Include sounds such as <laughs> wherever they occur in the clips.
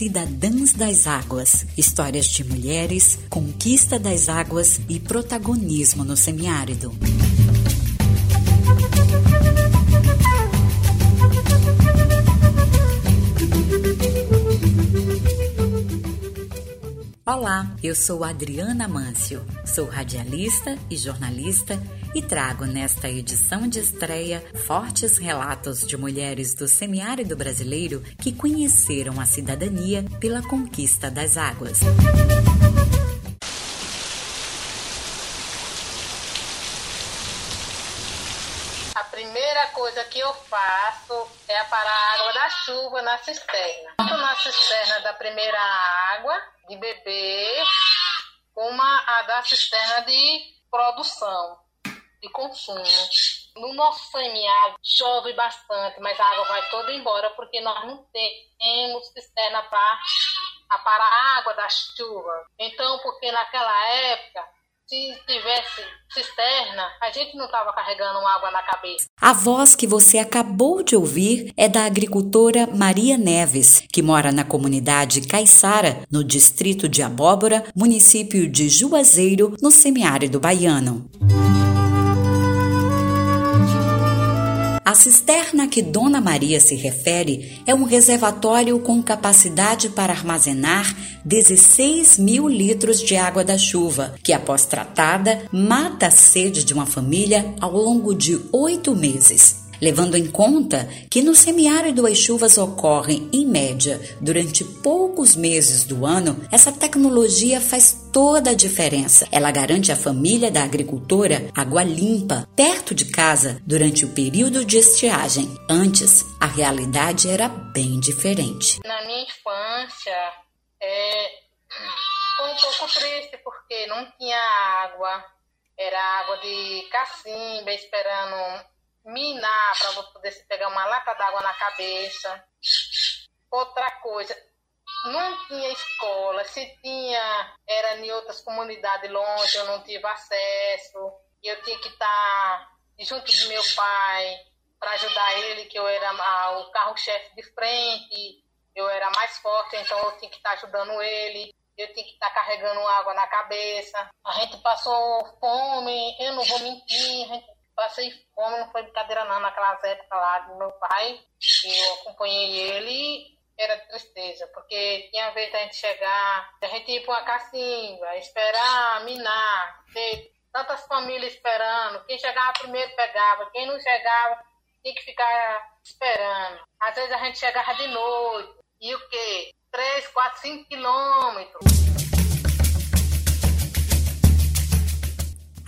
Cidadãs das Águas, histórias de mulheres, conquista das águas e protagonismo no semiárido. Olá, eu sou Adriana Mâncio, sou radialista e jornalista e trago nesta edição de estreia fortes relatos de mulheres do semiárido brasileiro que conheceram a cidadania pela conquista das águas. A primeira coisa que eu faço é parar a água da chuva na cisterna. Na cisterna da primeira água de beber, uma a da cisterna de produção, de consumo. No nosso semiárido chove bastante, mas a água vai toda embora porque nós não temos cisterna para a água da chuva. Então, porque naquela época se tivesse cisterna, a gente não estava carregando água na cabeça. A voz que você acabou de ouvir é da agricultora Maria Neves, que mora na comunidade Caiçara, no distrito de Abóbora, município de Juazeiro, no semiárido baiano. A cisterna que Dona Maria se refere é um reservatório com capacidade para armazenar 16 mil litros de água da chuva, que após tratada mata a sede de uma família ao longo de oito meses levando em conta que no semiárido as chuvas ocorrem, em média, durante poucos meses do ano, essa tecnologia faz toda a diferença. Ela garante à família da agricultora água limpa, perto de casa, durante o período de estiagem. Antes, a realidade era bem diferente. Na minha infância, é, foi um pouco triste porque não tinha água, era água de cacimba esperando minar para você poder pegar uma lata d'água na cabeça. Outra coisa, não tinha escola, se tinha, era em outras comunidades longe, eu não tive acesso, eu tinha que estar junto do meu pai para ajudar ele, que eu era o carro-chefe de frente, eu era mais forte, então eu tinha que estar ajudando ele, eu tinha que estar carregando água na cabeça. A gente passou fome, eu não vou mentir, a gente passei fome, não foi brincadeira não, naquelas épocas lá do meu pai, eu acompanhei ele, era tristeza, porque tinha vez a gente chegar, a gente ir para uma cacimba, esperar, minar, ter tantas famílias esperando, quem chegava primeiro pegava, quem não chegava tinha que ficar esperando. Às vezes a gente chegava de noite, e o quê? 3, 4, 5 quilômetros.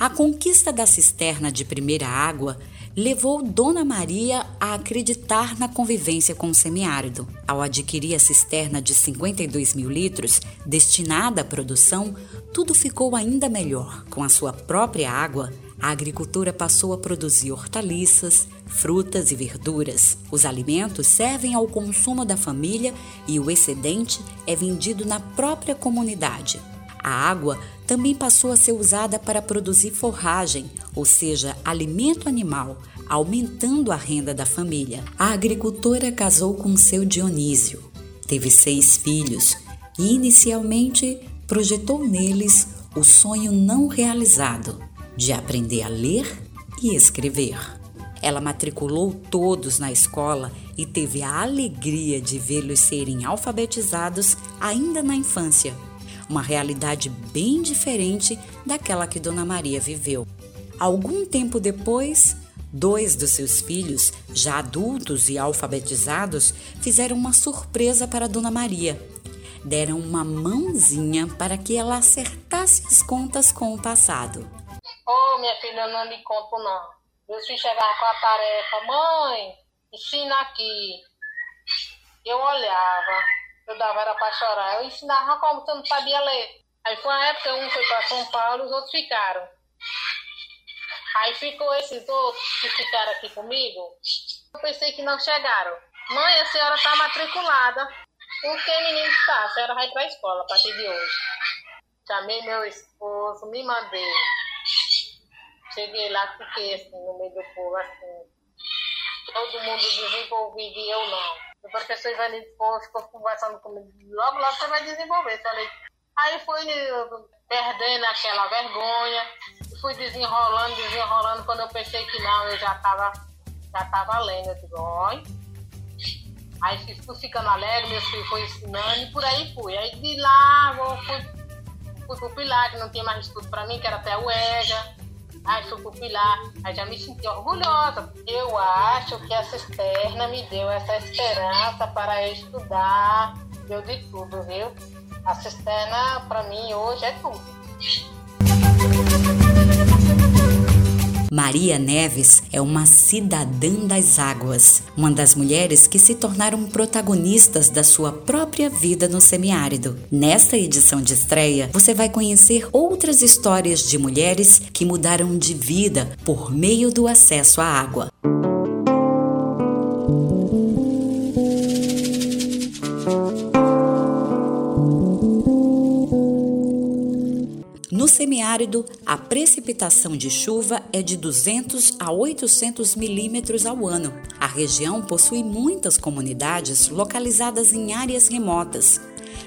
A conquista da cisterna de primeira água levou Dona Maria a acreditar na convivência com o semiárido. Ao adquirir a cisterna de 52 mil litros, destinada à produção, tudo ficou ainda melhor. Com a sua própria água, a agricultura passou a produzir hortaliças, frutas e verduras. Os alimentos servem ao consumo da família e o excedente é vendido na própria comunidade. A água também passou a ser usada para produzir forragem, ou seja, alimento animal, aumentando a renda da família. A agricultora casou com seu Dionísio, teve seis filhos e inicialmente projetou neles o sonho não realizado de aprender a ler e escrever. Ela matriculou todos na escola e teve a alegria de vê-los serem alfabetizados ainda na infância uma realidade bem diferente daquela que Dona Maria viveu. Algum tempo depois, dois dos seus filhos, já adultos e alfabetizados, fizeram uma surpresa para Dona Maria. Deram uma mãozinha para que ela acertasse as contas com o passado. Oh, minha filha, não me conto não. Meus filhos chegavam com a tarefa, mãe, ensina aqui. Eu olhava, eu dava era para chorar. Eu ensinava como você não sabia ler. Aí foi uma época, um foi para São Paulo, os outros ficaram. Aí ficou esses outros que ficaram aqui comigo. Eu pensei que não chegaram. Mãe, a senhora está matriculada. Por que menino está? A senhora vai para a escola a partir de hoje. A chamei meu esposo, me mandei. Cheguei lá, fiquei assim, no meio do povo, assim. Todo mundo desenvolvido e eu não. O professor Ivanildo ficou conversando comigo. Logo, logo você vai desenvolver. Falei. Aí fui perdendo aquela vergonha. Fui desenrolando, desenrolando. Quando eu pensei que não, eu já estava já tava lendo. Eu digo, olha. Aí fui ficando alegre, meu filho foi ensinando e por aí fui. Aí de lá fui, fui pro Pilar, que não tinha mais estudo para mim, que era até o EJA. Aí fui pro Pilar, aí já me senti orgulhosa. Eu acho que a cisterna me deu essa esperança para estudar, deu de tudo, viu? A cisterna, para mim, hoje é tudo. Maria Neves é uma cidadã das águas, uma das mulheres que se tornaram protagonistas da sua própria vida no semiárido. Nesta edição de estreia, você vai conhecer outras histórias de mulheres que mudaram de vida por meio do acesso à água. Semiárido, a precipitação de chuva é de 200 a 800 milímetros ao ano. A região possui muitas comunidades localizadas em áreas remotas.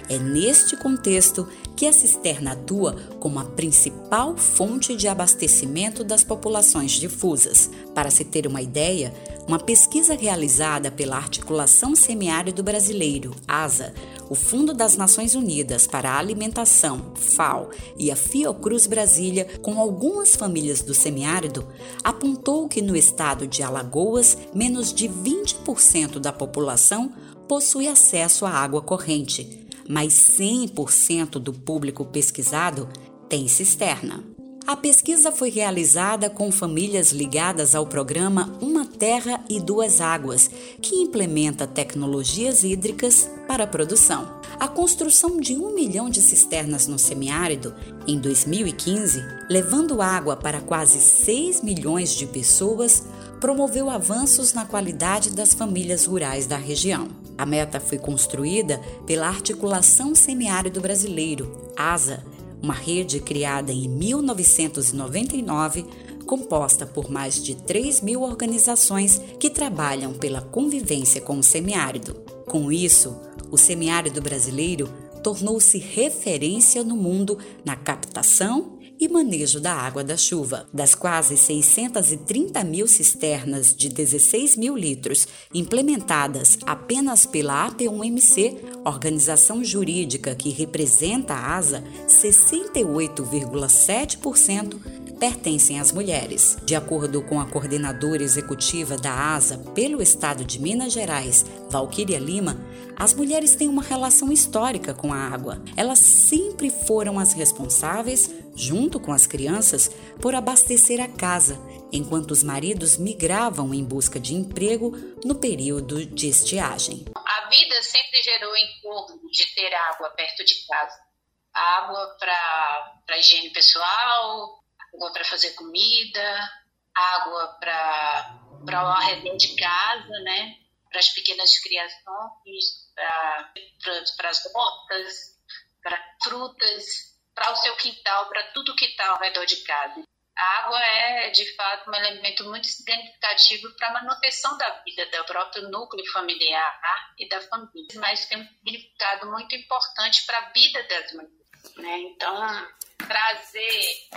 É neste contexto que a cisterna atua como a principal fonte de abastecimento das populações difusas. Para se ter uma ideia, uma pesquisa realizada pela Articulação Semiárido Brasileiro, ASA, o Fundo das Nações Unidas para a Alimentação, FAO, e a Fiocruz Brasília, com algumas famílias do semiárido, apontou que no estado de Alagoas, menos de 20% da população possui acesso à água corrente, mas 100% do público pesquisado tem cisterna. A pesquisa foi realizada com famílias ligadas ao programa Uma Terra e Duas Águas, que implementa tecnologias hídricas para a produção. A construção de um milhão de cisternas no semiárido em 2015, levando água para quase 6 milhões de pessoas, promoveu avanços na qualidade das famílias rurais da região. A meta foi construída pela Articulação Semiárido Brasileiro, ASA, uma rede criada em 1999, composta por mais de 3 mil organizações que trabalham pela convivência com o semiárido. Com isso, o semiárido brasileiro tornou-se referência no mundo na captação e manejo da água da chuva. Das quase 630 mil cisternas de 16 mil litros implementadas apenas pela AP1MC, organização jurídica que representa a ASA, 68,7% pertencem às mulheres. De acordo com a coordenadora executiva da ASA pelo estado de Minas Gerais, Valquíria Lima, as mulheres têm uma relação histórica com a água. Elas sempre foram as responsáveis, junto com as crianças, por abastecer a casa, enquanto os maridos migravam em busca de emprego no período de estiagem. A vida sempre gerou em torno de ter água perto de casa. Água para higiene pessoal, água para fazer comida, água para o arredor de casa, né? para as pequenas criações, para as hortas, para frutas, para o seu quintal, para tudo que está ao redor de casa. A água é, de fato, um elemento muito significativo para a manutenção da vida do próprio núcleo familiar e da família, mas tem um significado muito importante para a vida das mulheres. Né? Então, trazer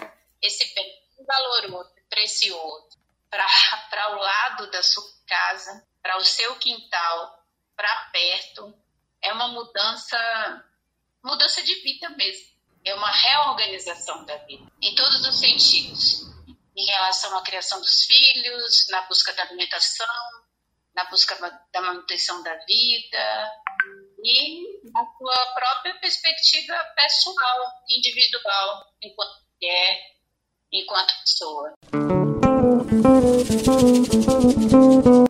esse bem valoroso, precioso, para <laughs> o lado da sua casa, para o seu quintal, para perto, é uma mudança, mudança de vida mesmo. É uma reorganização da vida, em todos os sentidos. Em relação à criação dos filhos, na busca da alimentação, na busca da manutenção da vida e na sua própria perspectiva pessoal, individual, enquanto mulher, enquanto pessoa.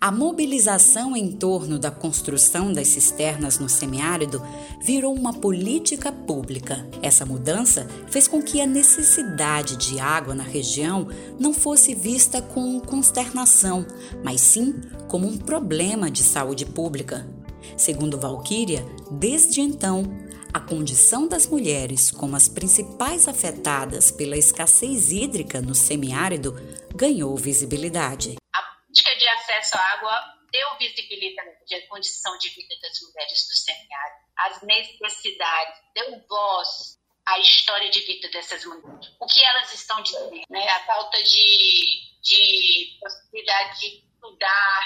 A mobilização em torno da construção das cisternas no semiárido virou uma política pública. Essa mudança fez com que a necessidade de água na região não fosse vista com consternação, mas sim como um problema de saúde pública. Segundo Valquíria, desde então, a condição das mulheres como as principais afetadas pela escassez hídrica no semiárido ganhou visibilidade. A política de acesso à água deu visibilidade à condição de vida das mulheres do semiárido, às necessidades, deu voz à história de vida dessas mulheres. O que elas estão dizendo, né? A falta de, de possibilidade de estudar,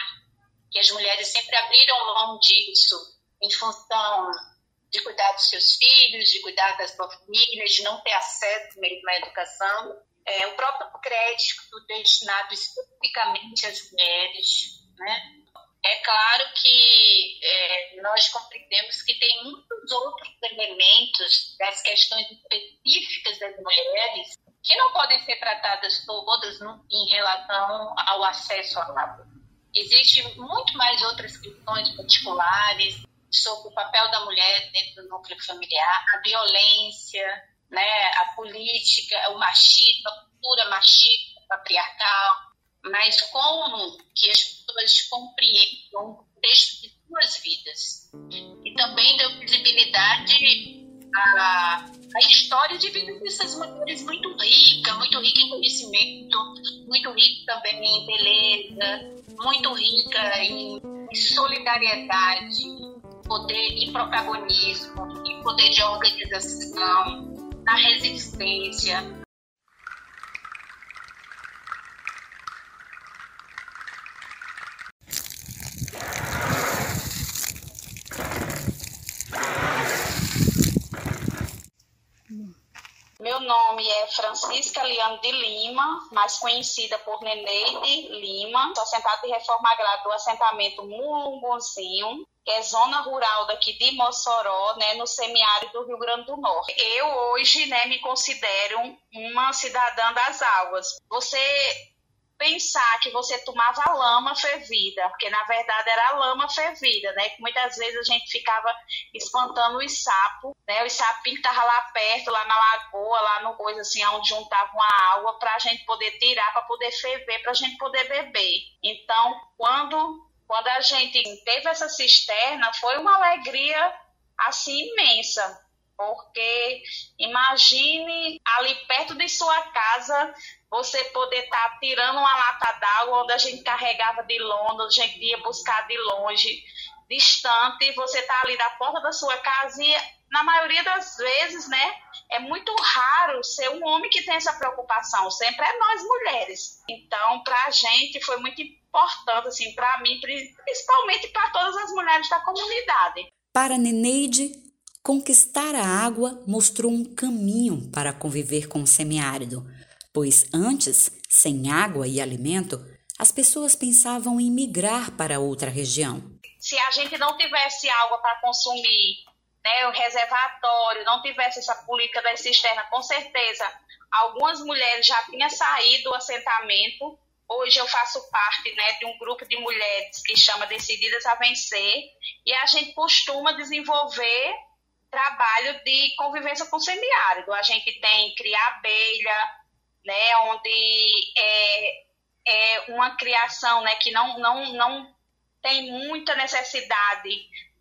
que as mulheres sempre abriram mão disso em função de cuidar dos seus filhos, de cuidar das suas famílias, de não ter acesso mesmo à educação. É, o próprio crédito destinado especificamente às mulheres, né? É claro que é, nós compreendemos que tem muitos outros elementos das questões específicas das mulheres que não podem ser tratadas todas no, em relação ao acesso à água. Existem muito mais outras questões particulares sobre o papel da mulher dentro do núcleo familiar, a violência, né, a política, o machismo, a cultura machista, patriarcal, mas como que as pessoas compreendam o contexto de suas vidas. E também deu visibilidade à, à história de vida dessas mulheres muito rica, muito rica em conhecimento, muito rica também em beleza, muito rica em, solidariedade, poder e protagonismo, em poder de organização, na resistência, Meu nome é Francisca Liane de Lima, mais conhecida por Neneide Lima. Sou assentada de reforma agrária do assentamento Mulunguzinho, que é zona rural daqui de Mossoró, né, no semiárido do Rio Grande do Norte. Eu hoje, né, me considero uma cidadã das águas. Você pensar que você tomava lama fervida, porque na verdade era lama fervida, né? Que muitas vezes a gente ficava espantando os sapos, né? Os sapinhos estavam lá perto, lá na lagoa, lá no coisa assim, onde juntavam a água para a gente poder tirar, para poder ferver, para a gente poder beber. Então, quando, quando a gente teve essa cisterna, foi uma alegria assim imensa, porque imagine ali perto de sua casa você poder estar tá tirando uma lata d'água onde a gente carregava de longe, onde a gente ia buscar de longe, distante, você está ali na porta da sua casa e na maioria das vezes, né, é muito raro ser um homem que tem essa preocupação, sempre é nós mulheres. Então, para a gente foi muito importante, assim, para mim, principalmente para todas as mulheres da comunidade. Para Neneide, conquistar a água mostrou um caminho para conviver com o semiárido pois antes, sem água e alimento, as pessoas pensavam em migrar para outra região. Se a gente não tivesse água para consumir, né, o reservatório, não tivesse essa política da cisterna, com certeza algumas mulheres já tinham saído do assentamento. Hoje eu faço parte né, de um grupo de mulheres que chama Decididas a Vencer e a gente costuma desenvolver trabalho de convivência com semiárido. A gente tem criar abelha, né, onde é, é uma criação né, que não, não, não tem muita necessidade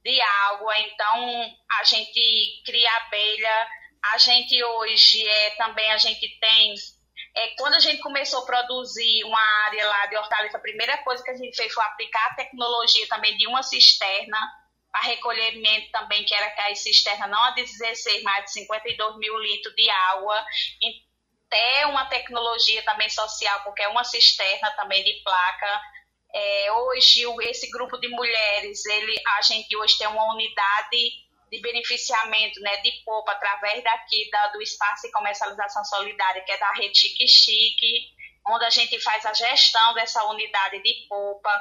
de água, então a gente cria abelha, a gente hoje é, também a gente tem é, quando a gente começou a produzir uma área lá de hortaliça, a primeira coisa que a gente fez foi aplicar a tecnologia também de uma cisterna para recolhimento também, que era a cisterna não a de 16, mas de 52 mil litros de água até uma tecnologia também social, porque é uma cisterna também de placa. É, hoje, esse grupo de mulheres, ele, a gente hoje tem uma unidade de beneficiamento né, de polpa através daqui da, do espaço de comercialização solidária, que é da Rede Chique Chique onde a gente faz a gestão dessa unidade de polpa,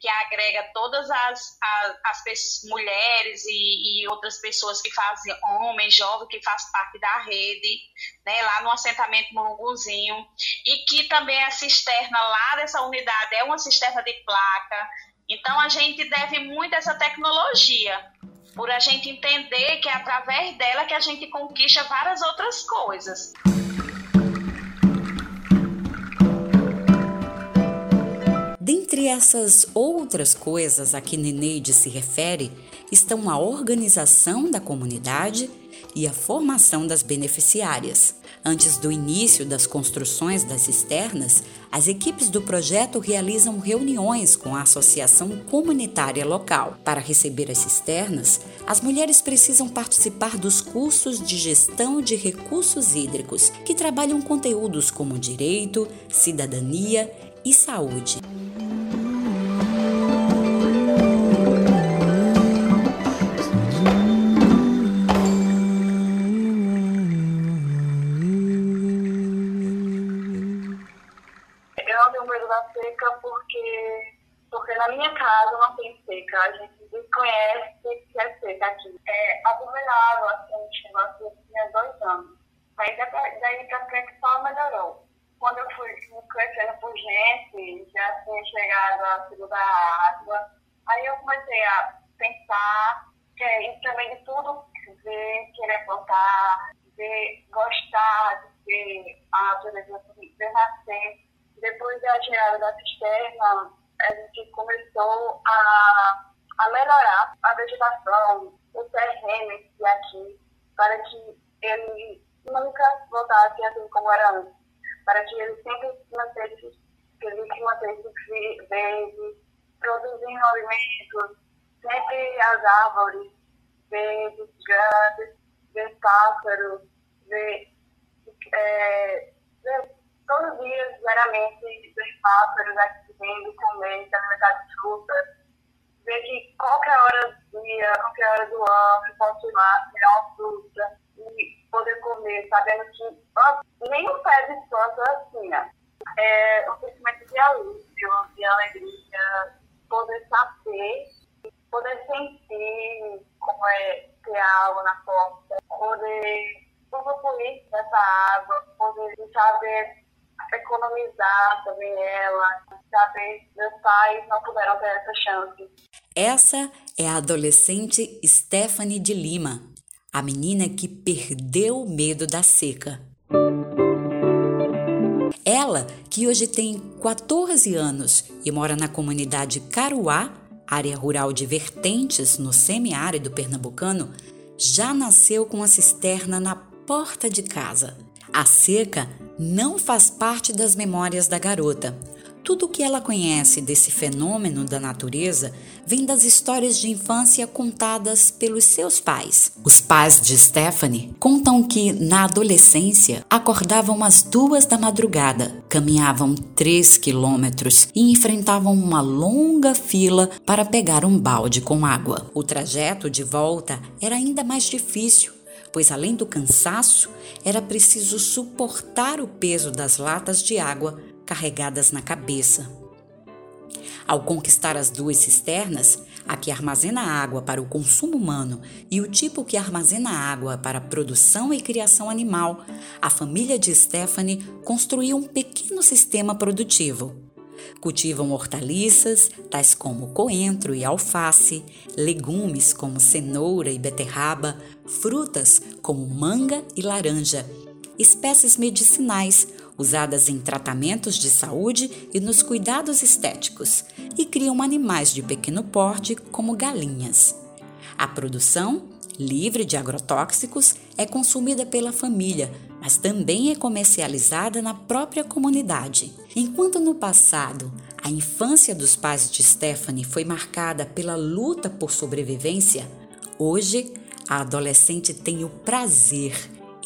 que agrega todas as, as, as mulheres e, e, outras pessoas que fazem, homens, jovens, que fazem parte da rede, né, lá no assentamento Mulunguzinho, e que também a cisterna lá dessa unidade é uma cisterna de placa. Então, a gente deve muito a essa tecnologia, por a gente entender que é através dela que a gente conquista várias outras coisas. Dentre essas outras coisas a que Neneide se refere estão a organização da comunidade e a formação das beneficiárias. Antes do início das construções das cisternas, as equipes do projeto realizam reuniões com a associação comunitária local. Para receber as cisternas, as mulheres precisam participar dos cursos de gestão de recursos hídricos, que trabalham conteúdos como direito, cidadania e saúde. Na minha casa não tem seca, a gente desconhece que é seca aqui. É abominável, assim, a gente negócio tinha dois anos. Aí daí pra frente só melhorou. Quando eu fui crescendo por gente, já tinha chegado a segunda água, aí eu comecei a pensar, que é, também de tudo, ver, querer plantar, ver, gostar de ver a natureza nascer. Depois da chegada da cisterna, a gente começou a, a melhorar a vegetação, o terreno aqui, para que ele nunca voltasse assim como era antes, para que ele sempre se mantesse, que ele se mantesse verde, produzindo alimentos, sempre as árvores verdes, grandes, ver pássaros, ver, é, ver todos os dias, diariamente, ver pássaros aqui vindo comer, se alimentar de frutas, ver que qualquer hora do dia, qualquer hora do ano, posso ir lá, tirar uma fruta e poder comer, sabendo que nem um pé de planta assim, né? é um sentimento de alívio, de alegria, poder saber, poder sentir como é ter água na porta, poder usufruir dessa água, poder saber economizar também ela, saber, meus pais não puderam ter essa chance. Essa é a adolescente Stephanie de Lima, a menina que perdeu o medo da seca. Ela, que hoje tem 14 anos e mora na comunidade Caruá, área rural de Vertentes, no semiárido pernambucano, já nasceu com a cisterna na porta de casa. A seca não faz parte das memórias da garota. Tudo o que ela conhece desse fenômeno da natureza vem das histórias de infância contadas pelos seus pais. Os pais de Stephanie contam que, na adolescência, acordavam às duas da madrugada, caminhavam três quilômetros e enfrentavam uma longa fila para pegar um balde com água. O trajeto de volta era ainda mais difícil pois além do cansaço, era preciso suportar o peso das latas de água carregadas na cabeça. Ao conquistar as duas cisternas, a que armazena água para o consumo humano e o tipo que armazena água para produção e criação animal, a família de Stephanie construiu um pequeno sistema produtivo. Cultivam hortaliças, tais como coentro e alface, legumes como cenoura e beterraba, frutas como manga e laranja, espécies medicinais usadas em tratamentos de saúde e nos cuidados estéticos, e criam animais de pequeno porte como galinhas. A produção, livre de agrotóxicos, é consumida pela família, mas também é comercializada na própria comunidade. Enquanto no passado a infância dos pais de Stephanie foi marcada pela luta por sobrevivência, hoje a adolescente tem o prazer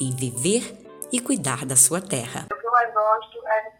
em viver e cuidar da sua terra. O que eu mais gosto é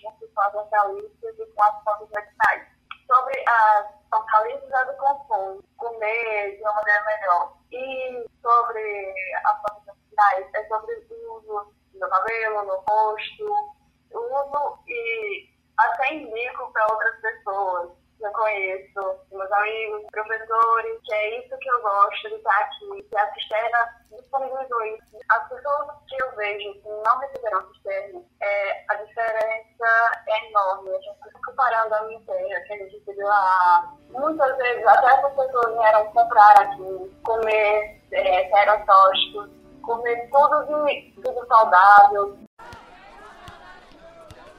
junto com as hortaliças e com as plantas medicinais. Sobre as hortaliças é do consumo, comer de uma maneira melhor. E sobre as plantas medicinais é sobre o uso no cabelo, no rosto, uso e até indico para outras pessoas que eu conheço, meus amigos, professores, que é isso que eu gosto de estar aqui, que a cisterna disponibilizou isso. As pessoas que eu vejo que não receberam cisterna, é, a diferença é enorme. A gente fica comparando a minha terra, que a gente recebeu lá. Muitas vezes, até essas pessoas vieram comprar aqui, comer é, comer tudo, de, tudo saudável,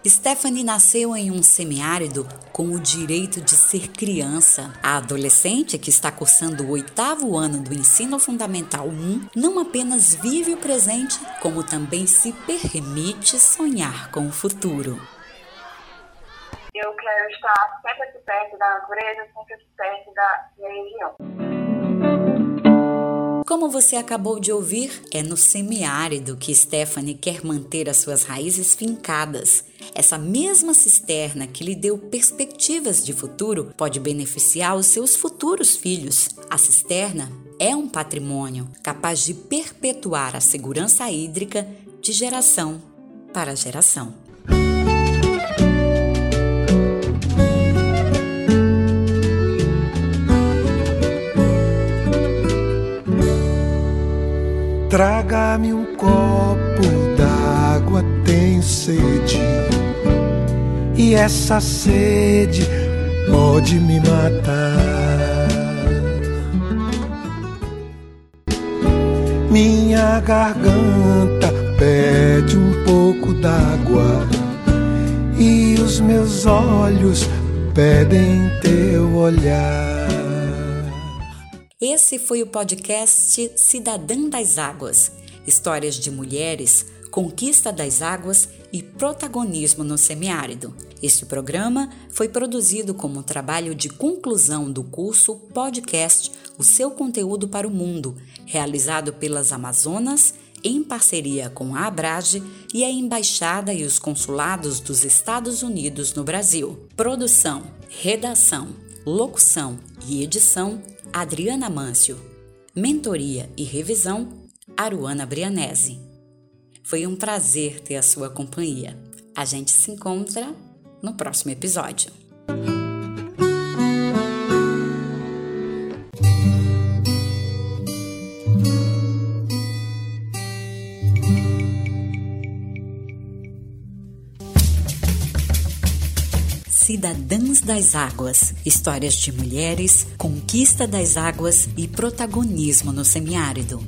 Stephanie nasceu em um semiárido com o direito de ser criança. A adolescente, que está cursando o oitavo ano do ensino fundamental 1, não apenas vive o presente, como também se permite sonhar com o futuro. Eu quero estar sempre aqui perto da natureza, sempre aqui perto da religião. Como você acabou de ouvir, é no semiárido que Stephanie quer manter as suas raízes fincadas. Essa mesma cisterna que lhe deu perspectivas de futuro pode beneficiar os seus futuros filhos. A cisterna é um patrimônio capaz de perpetuar a segurança hídrica de geração para geração. Traga-me um copo d'água, tenho sede. E essa sede pode me matar. Minha garganta pede um pouco d'água. E os meus olhos pedem teu olhar. Esse foi o podcast Cidadã das Águas histórias de mulheres, conquista das águas e protagonismo no semiárido. Este programa foi produzido como trabalho de conclusão do curso Podcast O Seu Conteúdo para o Mundo, realizado pelas Amazonas em parceria com a Abrage e a Embaixada e os Consulados dos Estados Unidos no Brasil. Produção, redação, locução e edição Adriana Mâncio. Mentoria e revisão, Aruana Brianese. Foi um prazer ter a sua companhia. A gente se encontra no próximo episódio. Das Águas histórias de mulheres, conquista das águas e protagonismo no semiárido.